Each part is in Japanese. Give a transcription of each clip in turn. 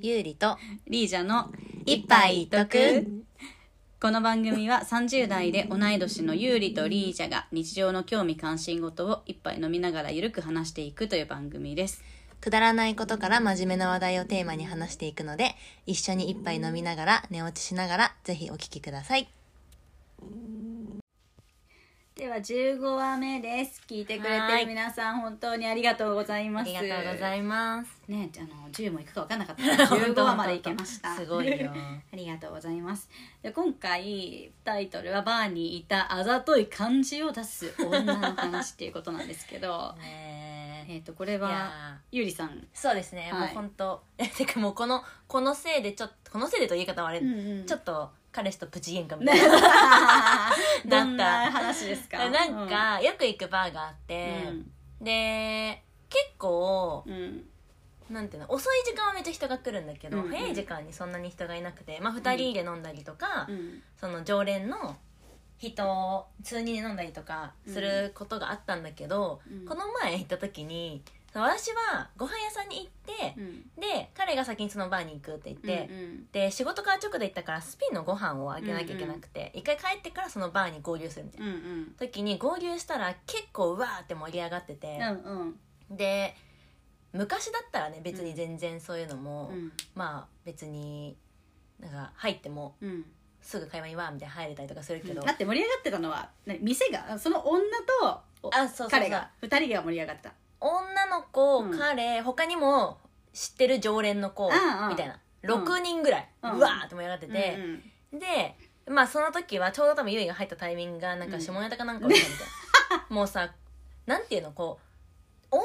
ゆうりとリージャの一杯一徳この番組は30代で同い年のユーリとリージャが日常の興味関心事を一杯飲みながらゆるく話していくという番組です。くだらないことから真面目な話題をテーマに話していくので一緒に一杯飲みながら寝落ちしながらぜひお聞きくださいでは15話目です。聞いてくれてる皆さん本当にありがとうございます。ありがとうございますねあの10もいくか分かんなかったから15話までいけました。すごいよ。ありがとうございます。で今回タイトルはバーにいたあざとい感じを出す女の話っていうことなんですけど。ねえ。っとこれいはやゆりさん。そうですね、はい。もう本当えてかもうこのこのせいでちょっとこのせいでという言い方はあれ、うんうんちょっと彼氏とプチ喧嘩みたいな。どんな話ですか？なんか、よく行くバーがあっうて、ん。で結構うんなんていうの遅い時間はめっちゃ人が来るんだけど、うんうん。早い時間にそんなに人がいなくて、まあ、2人で飲んだりとか、うんその常連の人数人で飲んだりとかすることがあったんだけど、うん。この前行った時に私はご飯屋さんに行ってう、ん。で彼が先にそのバーに行くって言って、うんで仕事から直で行ったからスピンのご飯をあげなきゃいけなくて、一回帰ってからそのバーに合流するみたいな、うんうん。時に合流したら結構うわーって盛り上がっててうんう、ん。で昔だったらね別に全然そういうのも、うん。まあ別になんか入ってもうん。すぐ会話にわーみたいな入れたりとかするけど、だって盛り上がってたのは何店がその女とおあそうそうそう。彼が二人が盛り上がった。女の子、うん。彼他にも知ってる常連の子うんうん。みたいな。うん。6人ぐらい、ううんわーって盛り上がってうんて、うん。でまあその時はちょうど多分ゆいが入ったタイミングがなんか下ネタかなんかたみたいな、もうさなんていうのこう女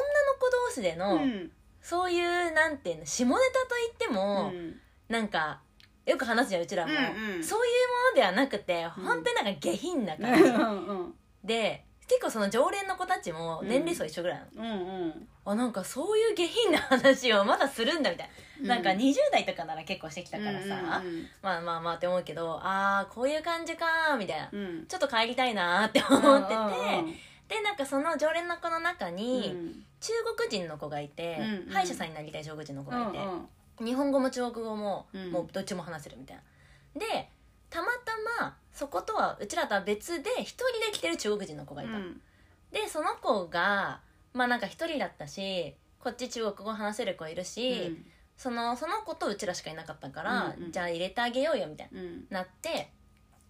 同士での、うん。そういうなんていうの下ネタといっても、うん。なんかよく話すじゃんうちらも、うんうん。そういうものではなくて、うん。本当になんか下品なう感じ、んうんで結構その常連の子たちも年齢層一緒ぐらいなの、うんうん。あなんかそういう下品な話をまだするんだみたいうん。な、なんか20代とかなら結構してきたからさ、うんまあまあまあって思うけどああこういう感じかーみたいな、うん。ちょっと帰りたいなーって思ってて、うんでなんかその常連の子の中に、うん。中国人の子がいて、うんうん。歯医者さんになりたい中国人の子がいて、うん日本語も中国語も、うん。もうどっちも話せるみたいな。でたまたまそことはうちらとは別で一人で来てる中国人の子がいた、うん。でその子がまあなんか一人だったしこっち中国語話せる子いるし、そのその子とうちらしかいなかったから、うんうんじゃあ入れてあげようよみたいうん。ななって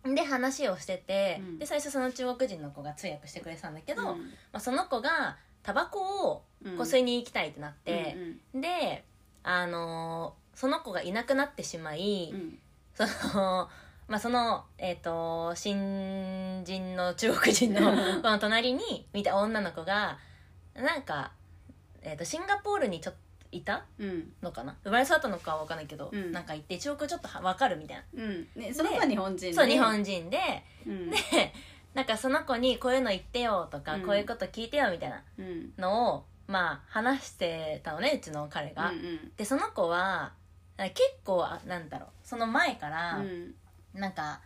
で話をしてて、うん。で最初その中国人の子が通訳してくれてたんだけど、まうん。あ、その子がタバコをうん。こう吸いに行きたいってなって、うんであのーその子がいなくなってしまい、うん。その まあそのえっ、と新人の中国人の この隣に見た女の子がなんか、えー、とシンガポールにちょっといた？うん。のかな？生まれ育ったのかは分かんないけど、うん。なんか行って中国語ちょっとは分かるみたいな、うん。ねその子は日本人で。そう日本人で。うん。でなんかその子にこういうの言ってよとか、うん。こういうこと聞いてよみたいなうん。のをまあ話してたのねうちの彼が。うん。でその子は結構あなんだろう。その前から、うん。なんか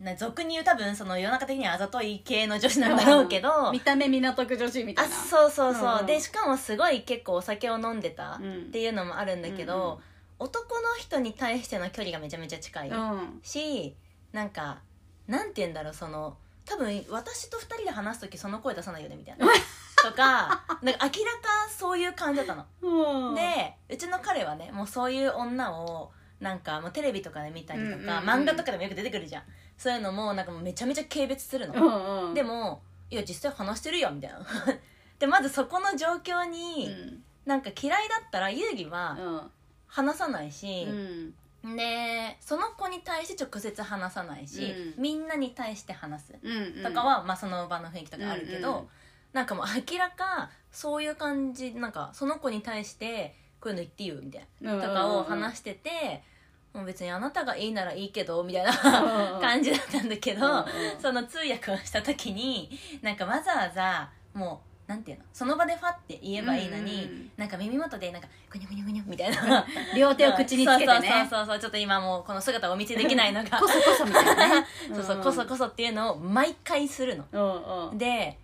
な俗に言う多分その世の中的にはあざとい系の女子なんだろうけど、見た目港区女子みたあいな。そうそうそう、うんでしかもすごい結構お酒を飲んでたうん。っていうのもあるんだけど、男の人に対しての距離がめちゃめちゃ近い、うん。しなんかなんて言うんだろうその多分私と二人で話す時その声出さないよねみたいな。とかなんか明らかそういう感じだったの。うん。でうちの彼はねもうそういう女をなんかもうテレビとかで見たりとか、漫画とかでもよく出てくるじゃん。そういうのもなんかもうめちゃめちゃ軽蔑するの、うんうんでもいや実際話してるよみたいな。でまずそこの状況うに、ん。なんか嫌いだったら遊戯はうん。話さないしう、ん。でその子に対して直接話さないし、うん。みんなに対して話す。うんとかは、まあ、その場の雰囲気とかあるけど、うんうん。なんかもう明らかそういう感じなんかその子に対してこういうの言っていいよみたいな。うんとかを話してて、もう別にあなたがいいならいいけどみたいなうん感じだったんだけど、その通訳をした時になんかわざわざもうなんていうの？その場でファって言えばいいのに、うんうんなんか耳元でなんかぐにゃぐにゃぐにゃみたいな 両手を口につけてね。そうそうそうそう。そうちょっと今もうこの姿をお見せできないのが。こそこそみたいなね。そうそうこそこそっていうのを毎回するの。うんうん。で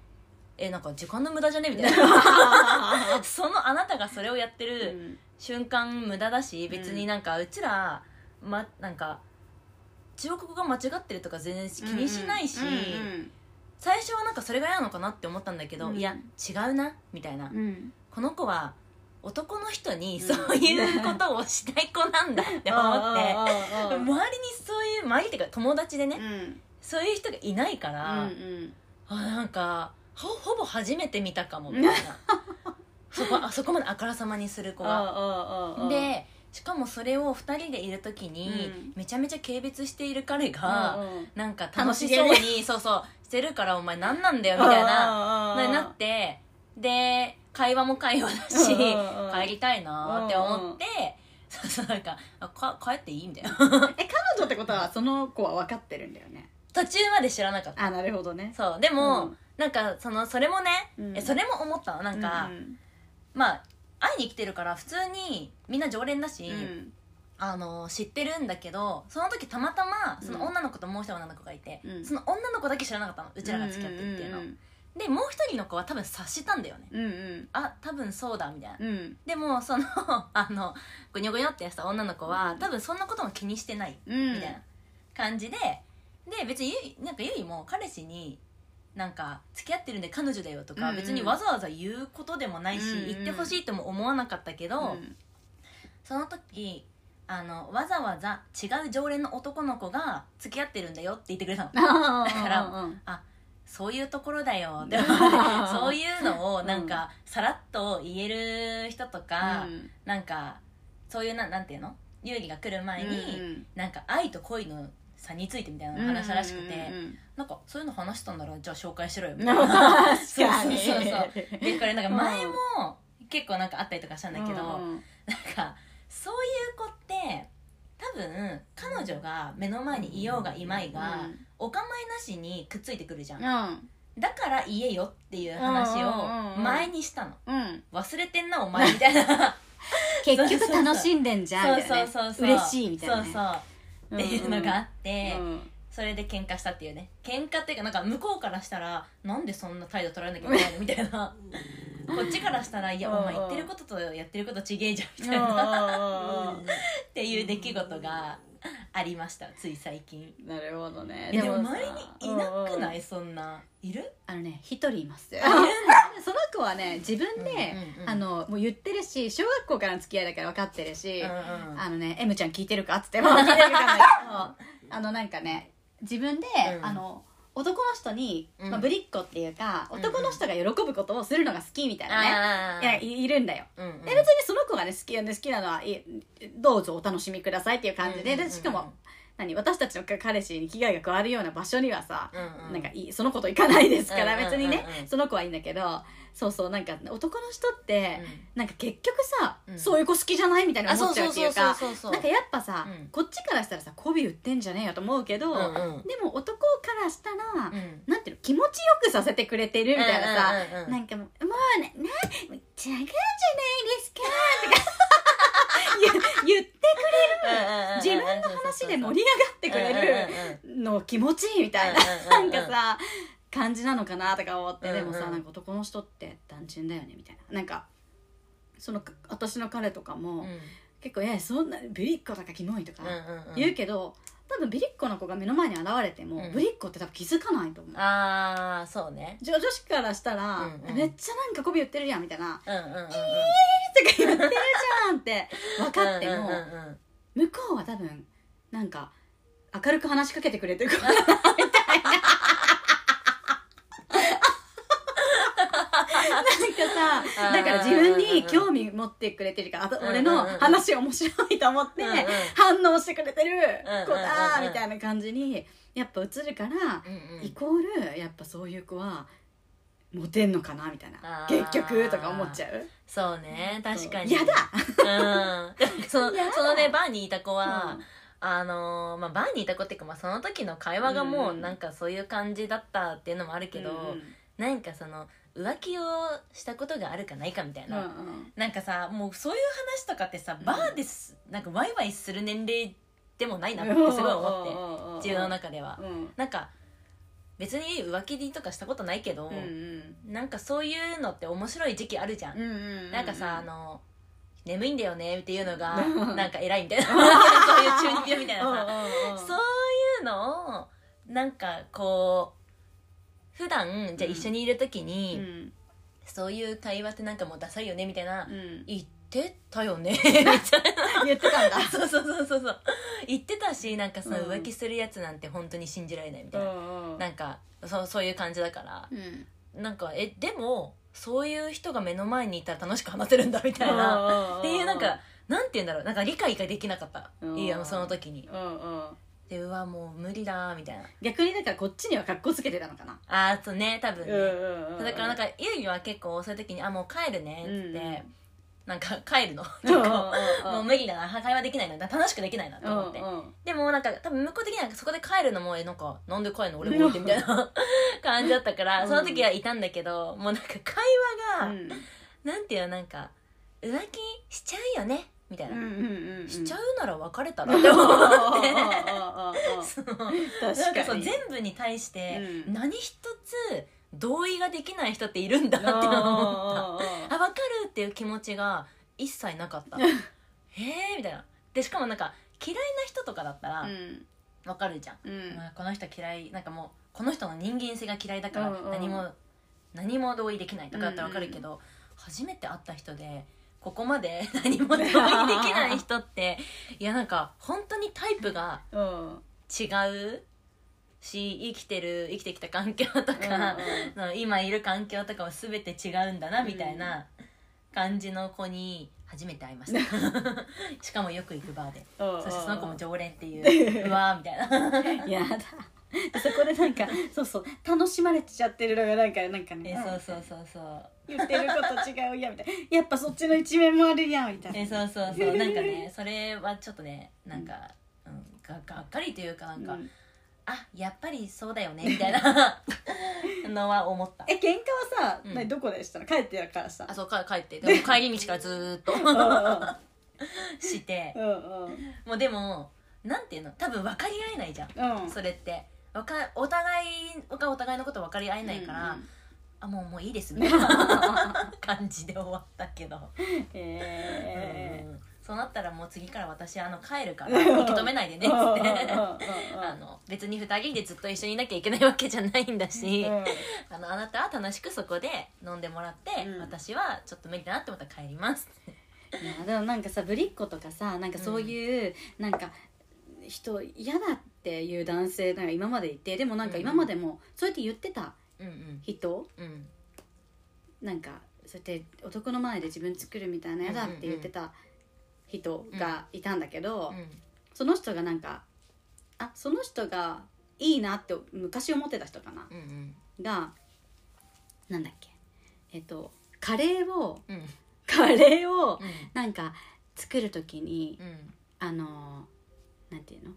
えなんか時間の無駄じゃね？みたいな。そのあなたがそれをやってる瞬間無駄だし別になんかうちら、ま、なんか中国語が間違ってるとか全然気にしないし、うんうん。最初はなんかそれが嫌なのかなって思ったんだけど、うん。いや違うなみたいな、うん。うんこの子は男の人にうんそういうことをしない子なんだって思って、周りにそういう周りっていうか友達でね、うん。そういう人がいないから、うんあなんかほほぼ初めて見たかもみたいな。そこあそこまであからさまにする子が。でしかもそれを2人でいる時に、うん。めちゃめちゃ軽蔑している彼が、うなんか楽しそうにそうそうしてるからお前何なんだよみたいなのになってで会話も会話だし帰りたいなって思ってそうそうなんかあか帰っていいみたいな。え彼女ってことはその子は分かってるんだよね。途中まで知らなかった。あなるほどね。そうでも、うんなんかそのそれもね、うん。えそれも思ったの。なんか、うんまあ会いに来てるから普通にみんな常連だし、うん。あの知ってるんだけどその時たまたまその女の子ともう一人女の子がいて、うん。その女の子だけ知らなかったの。うちらが付き合ってるっていうの、んでもう一人の子は多分察したんだよね。うんうん。あ多分そうだみたいな、うん。でもその あのぐにょぐにょってやった女の子は多分そんなことも気にしてないうん。みたいな感じでで別にゆいなんかゆいも彼氏になんか付き合ってるんで彼女だよとか、別にわざわざ言うことでもないし、言ってほしいとも思わなかったけど、うん。その時あのわざわざ違う常連の男の子が付き合ってるんだよって言ってくれたの。だからうんそういうところだよってうん そういうのをなんかさらっと言える人とか、うん。なんかそういうななんていうの？優里が来る前に、うん。なんか愛と恋の差についてみたいなの話したらしくて、うんうんなんかそういうの話したんならじゃあ紹介しろよみうんたいな。確かに。そうそうそう。でこれなんか前も結構なんかあったりとかしたんだけど、うんうんなんかそういう子って多分彼女が目の前にいようがいまいが、お構いなしにくっついてくるじゃん、うん。だから言えよっていう話をうんうんうん。うん前にしたの。うん。忘れてんなお前みたいな。結局楽しんでんじゃんね。そうそうそうそう。嬉しいみたいなね。そうそうっていうのがあって、うん。それで喧嘩したっていうね。喧嘩っていうかなんか向こうからしたらなんでそんな態度取られなきゃいけないの？みたいな。こっちからしたら「いやお前言ってることとやってることちげえじゃん」みたいうんなっていう出来事がありましたつい最近。なるほどね。えでもさ周りにいなくなうんいそんな。いる？あのね一人いますあいるんその子はね自分で、うんうんうん。あのもう言ってるし小学校からの付き合いだから分かってるし、うんうんあのね「M ちゃん聞いてるか?」っつっても。う聞いてるかん。ないけどあのなんかね自分で、うん。あの男の人に、うん。まあ、ぶりっ子っていうか、うん男の人が喜ぶことをするのが好きみたいなね、あいやいいるんだよ。うんうん。で別にその子がね好き好きなのはいどうぞお楽しみくださいっていう感じで,、でしかも何私たちの彼氏に危害が加わるような場所にはさ、うんうん。なんかいいその子と行かないですから、別にね、うんその子はいいんだけどそうそうなんか男の人って、うん。なんか結局さ、うん。そういう子好きじゃないみたいなあ思っちゃうっていうかなんかやっぱさ、うん。こっちからしたらさ媚び売ってんじゃねえよと思うけど、うんうん。でも男からしたら、うん。なんていうの気持ちよくさせてくれてるみたいなさ、うんうんうんうん。なんかもう「もうねな違うじゃないですか」とか言言って自分の話で盛り上がってくれるの気持ちいいみたいな、なんかさ感じなのかなとか思って、でもさなんか男の人って単純だよねみたいな。なんかその私の彼とかも、うん。結構「えそんなビリッコだかキモい」とか言うけど、多分ビリッコの子が目の前に現れても、うん。ブリッコって多分気づかないと思う。ああそうね。女女子からしたら、うんうん。めっちゃなんか媚び売ってるやんみたいな。うんうんうんうん「とか言ってるじゃん」って分かっても、うんうんうん。向こうは多分なんか明るく話しかけてくれてる。か らみたいな。なんかさだから自分に興味持ってくれてるからあとうんうん俺の話面白いと思って反応してくれてる。子だみたいな感じにやっぱ映るからうんうん。イコールやっぱそういう子はモテんのかなみたいな。結局とか思っちゃう？そうね確かに。やだ。うん。そのねバーにいた子は、うんあのーまあ、バーにいた子っていうか、まあ、その時の会話がもううんなんかそういう感じだったっていうのもあるけど、うんなんかその浮気をしたことがあるかないかみたいうんな、うん。なんかさもうそういう話とかってさバーです、なんかワイワイする年齢でもないなってすごい思って自分の中では、うん。なんか別に浮気とかしたことないけど、うんなんかそういうのって面白い時期あるじゃん、うんうん。なんかさあの眠いんだよねっていうのがうん。なんか偉いみたいな。そういう中二病みたいなさ。そそういうのをなんかこう普段じゃあ一緒にいる時に、うん。そういう会話ってなんかもうダサいよねみたいな、うん。言ってたよね？みたいな。言ってたんだ。そうそうそうそうそう。言ってたしなんかさ、うん。浮気するやつなんて本当に信じられないみたいな、ん。なんかそうそういう感じだから。うん。なんかえでもそういう人が目の前にいたら楽しく話せるんだみたいな。っていうなんかなんて言うんだろう。なんか理解ができなかった。うん。いいあのその時に。でうわもう無理だみたいな。逆にだからこっちには格好つけてたのかな。あーそうね多分ね、んだからなんかゆいは結構そういう時に「あもう帰るね」って、うんなんか帰るの。なんかもう無理だな。会話できないな。楽しくできないなと思って、うんうん。でもなんか多分向こう的にはそこで帰るのもえなんかなんで帰るの俺もってみたいな 感じだったから、うん。その時はいたんだけどもうなんか会話が、うん。なんていうのなんか浮気しちゃうよね？みたいな、うんうんうんしちゃうなら別れたら？って思って。そう。確なんか全部に対してうん。何一つ同意ができない人っているんだって思った。あ分かるっていう気持ちが一切なかった。へ えみたいな。でしかもなんか嫌いな人とかだったらうん。分かるじゃん、うん。まあこの人嫌いなんかもうこの人の人間性が嫌いだからうんうん何も何も同意できないとかだったら分かるけど、初めて会った人でここまで 何も同意できない人っていやなんか本当にタイプが うん。違うし生きてる生きてきた環境とか、その今いる環境とかも全て違うんだなみたいな感じの子に初めて会いました。しかもよく行くバーで。うんそしてその子も常連っていううわーみたいな。やだ。そこでなんかそうそう楽しまれちゃってるのがなんかなんかね。えそうそうそうそう。言ってること違うやみたいな。やっぱそっちの一面もあるやんみたいな。えそうそうそう。なんかねそれはちょっとねなんか、うん、ががっかりというかなんか、うんあやっぱりそうだよねみたいな のは思った。え喧嘩はさ、うん。何どこでしたの？帰ってからさ。あそうか帰って。でも帰り道からずーっと。うして。んうん。もうでもなんていうの？多分分かり合えないじゃん。うん。うんそれって。わかお互いがお互いのこと分かり合えないから、うんあもうもういいですみたいな。感じで終わったけど、へうんそうなったらもう次から私あの帰るから受け止めないでねっつって。あの別に2人でずっと一緒にいなきゃいけないわけじゃないんだし、あのあなたは楽しくそこで飲んでもらって、うん。私はちょっと無理だなって思ったら帰りますいやでもなんかさぶりっ子とかさなんかそういう、なんか人嫌だっていう男性なんか今までいてでもなんか今までもそうやって言ってたうんうん。人うん。なんかそうやって男の前で自分作るみたいな嫌だって言ってた人がいたんだけど、うん。その人がなんかあその人がいいなって昔思ってた人かなうんうん。がなんだっけえっとカレーをうん。カレーをうん。なんか作る時にうん。あのなんていうの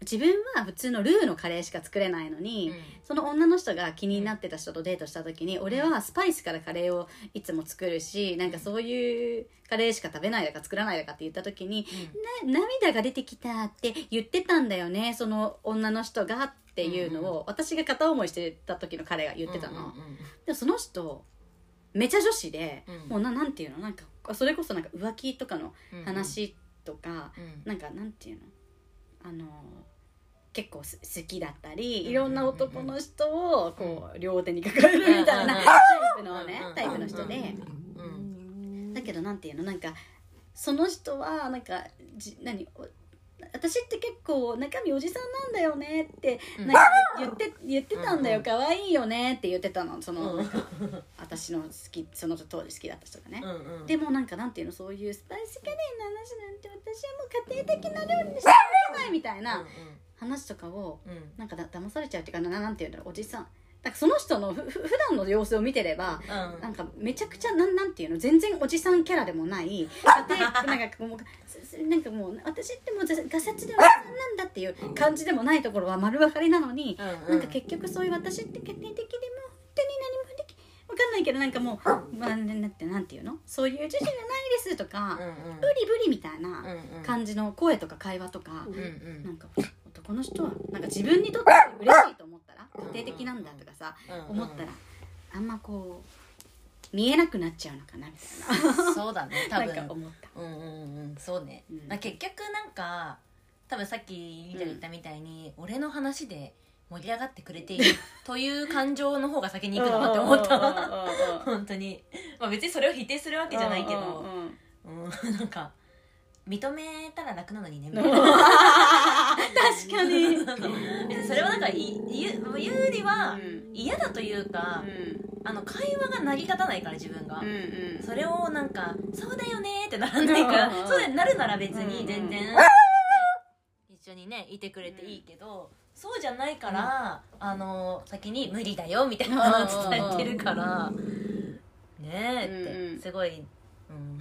自分は普通のルーのカレーしか作れないのに、その女の人が気になってた人とデートした時に、俺はスパイスからカレーをいつも作るしなんかそういうカレーしか食べないだか作らないだかって言った時にな涙が出てきたって言ってたんだよねその女の人がっていうのを、私が片思いしてた時の彼が言ってたの、うんうんうんでもその人めちゃ女子で、うん。もうななんていうの？なんかそれこそなんか浮気とかのうん話とか、うん。なんかなんていうの？あの結構す好きだったり、うんいろんな男の人をこう両手に抱えるみたいなうんタイプのね、うんタイプの人で、うん。だけどなんていうのなんかその人はなんかじ何お私って結構中身おじさんなんだよねってうん。なんか言って言ってたんだよ。うん可愛いよねって言ってたの。その、うん。なんか私の好きその当時好きだった人がね、でもなんかなんていうのそういうスパイスカレーの話なんて私はもう家庭的な料理にしてるじゃないみたいな話とかをうん。うんなんかだ騙されちゃうっていうかななんていうんだろうおじさん。なんかその人のふふ普段の様子を見てればうん。なんかめちゃくちゃなんなんていうの全然おじさんキャラでもない 家庭なんかもうすすなんかもう私ってもうガサツでおじさんなんだっていう感じでもないところは丸分かりなのに、うんなんか結局そういう私って家庭的でも本当に何もできわかんないけどなんかもう、まあ、なんてなんていうのそういう女子じゃないですとか、うんうん。ブリブリみたいなうんうん。感じの声とか会話とか、うんうん。なんか男この人はなんか自分にとって嬉しいと思ったら家庭的なんだとかさうん。思ったらあんまこう見えなくなっちゃうのかなみたいな。そうだね 多なん思った。うんうんうんそうね、うん。まあ結局なんか多分さっきみたいに言ったみたいに、俺の話で盛り上がってくれている という感情の方が先に行くのかって思った本当にまあ別にそれを否定するわけじゃないけどうんなんか認めたら楽なのにねみたいな確かに。それはなんかい言う言うよりはうん。嫌だというか、あの会話が成り立たないから自分が、うんうん。それをなんか「そうだよね」ってならないから、うんそうだよなるなら別にうん全然、一緒にねいてくれていいけど、そうじゃないから、あの先に「無理だよ」みたいなのを伝えてるから、ねえって、うんうん。すごい、うん、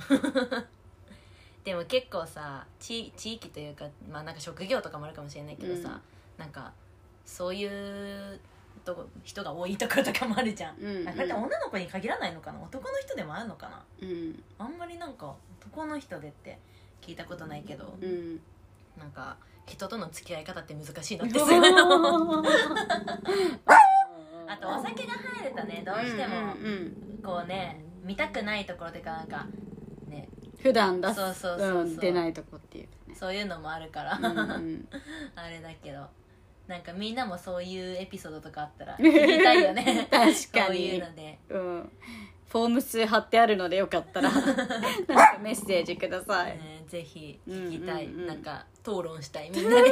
でも結構さ地地域というかまあなんか職業とかもあるかもしれないけどさ、なんかそういうとこ人が多いところとかもあるじゃん。うん。うん。あこれって女の子に限らないのかな？男の人でもあるのかな？うん。あんまりなんか男の人でって聞いたことないけど、うん。なんか人との付き合い方って難しいなってすごい あとお酒が入るとねどうしてもうんうんこうね見たくないところというかなんかね普段出すそうそうそうそう。ん出ないとこっていうかね。そういうのもあるから、うんうん。あれだけど。なんかみんなもそういうエピソードとかあったら 聞きたいよね。確かそういにうので。うん。フォーム数貼ってあるのでよかったら。なんかメッセージください。ね、ぜひ聞きたい、うんうんうんなんか討論したいみんなで。いや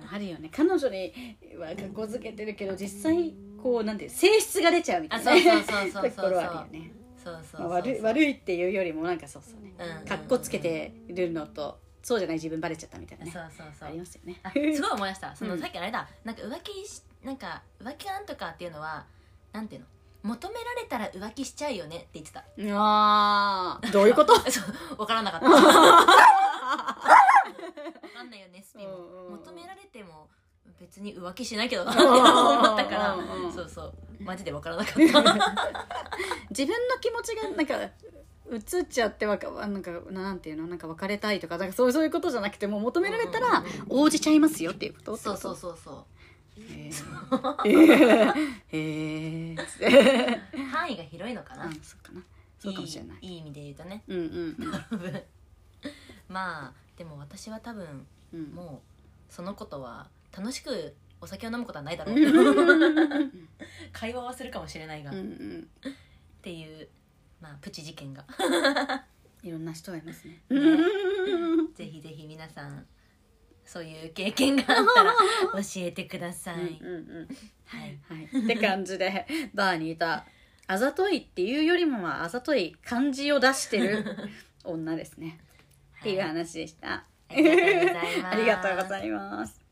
でもあるよね。彼女には格好づけてるけど実際こうなんていう性質が出ちゃうみたあいなそうそうそうそうそう。ところはあるよねそうそう悪い悪いっていうよりもなんかそうそうね。うん。うんうん格好つけてるのとそうじゃない自分バレちゃったみたいなね。そうそうそう。ありますよね。あすごい思い出した。その、うん。さっきのあれだ。なんか浮気しなんか浮気なんとかっていうのはなんていうの？求められたら浮気しちゃうよねって言ってた。あー。どういうこと？そう分からなかった。分かんないよねスピも。うんうん求められても別に浮気しないけどなって思ったから。そうそうマジで分からなかった。自分の気持ちがなんか映っちゃってわかなんかなんていうの？なんか別れたいとかなんかそうそういうことじゃなくてもう求められたら応じちゃいますよっていうこと？そうそうそうそへー。へー。へー。つってう範囲が広いのかな、うんそうかな。そうかもしれない。いいい意味で言うとね。うんうん まあでも私は多分うんうん。もうそのことは楽しくお酒を飲むことはないだろう。う ん会話はするかもしれないが、っうん。ていうまあプチ事件が。いろんな人がいますね。ぜひぜひ皆さんそういう経験があったら教えてください、うんうんうん。はい。はい、って感じでバーにいたあざといっていうよりもはあざとい感じを出してる女ですね。っていう話でした、ありがとうございます。ありがとうございます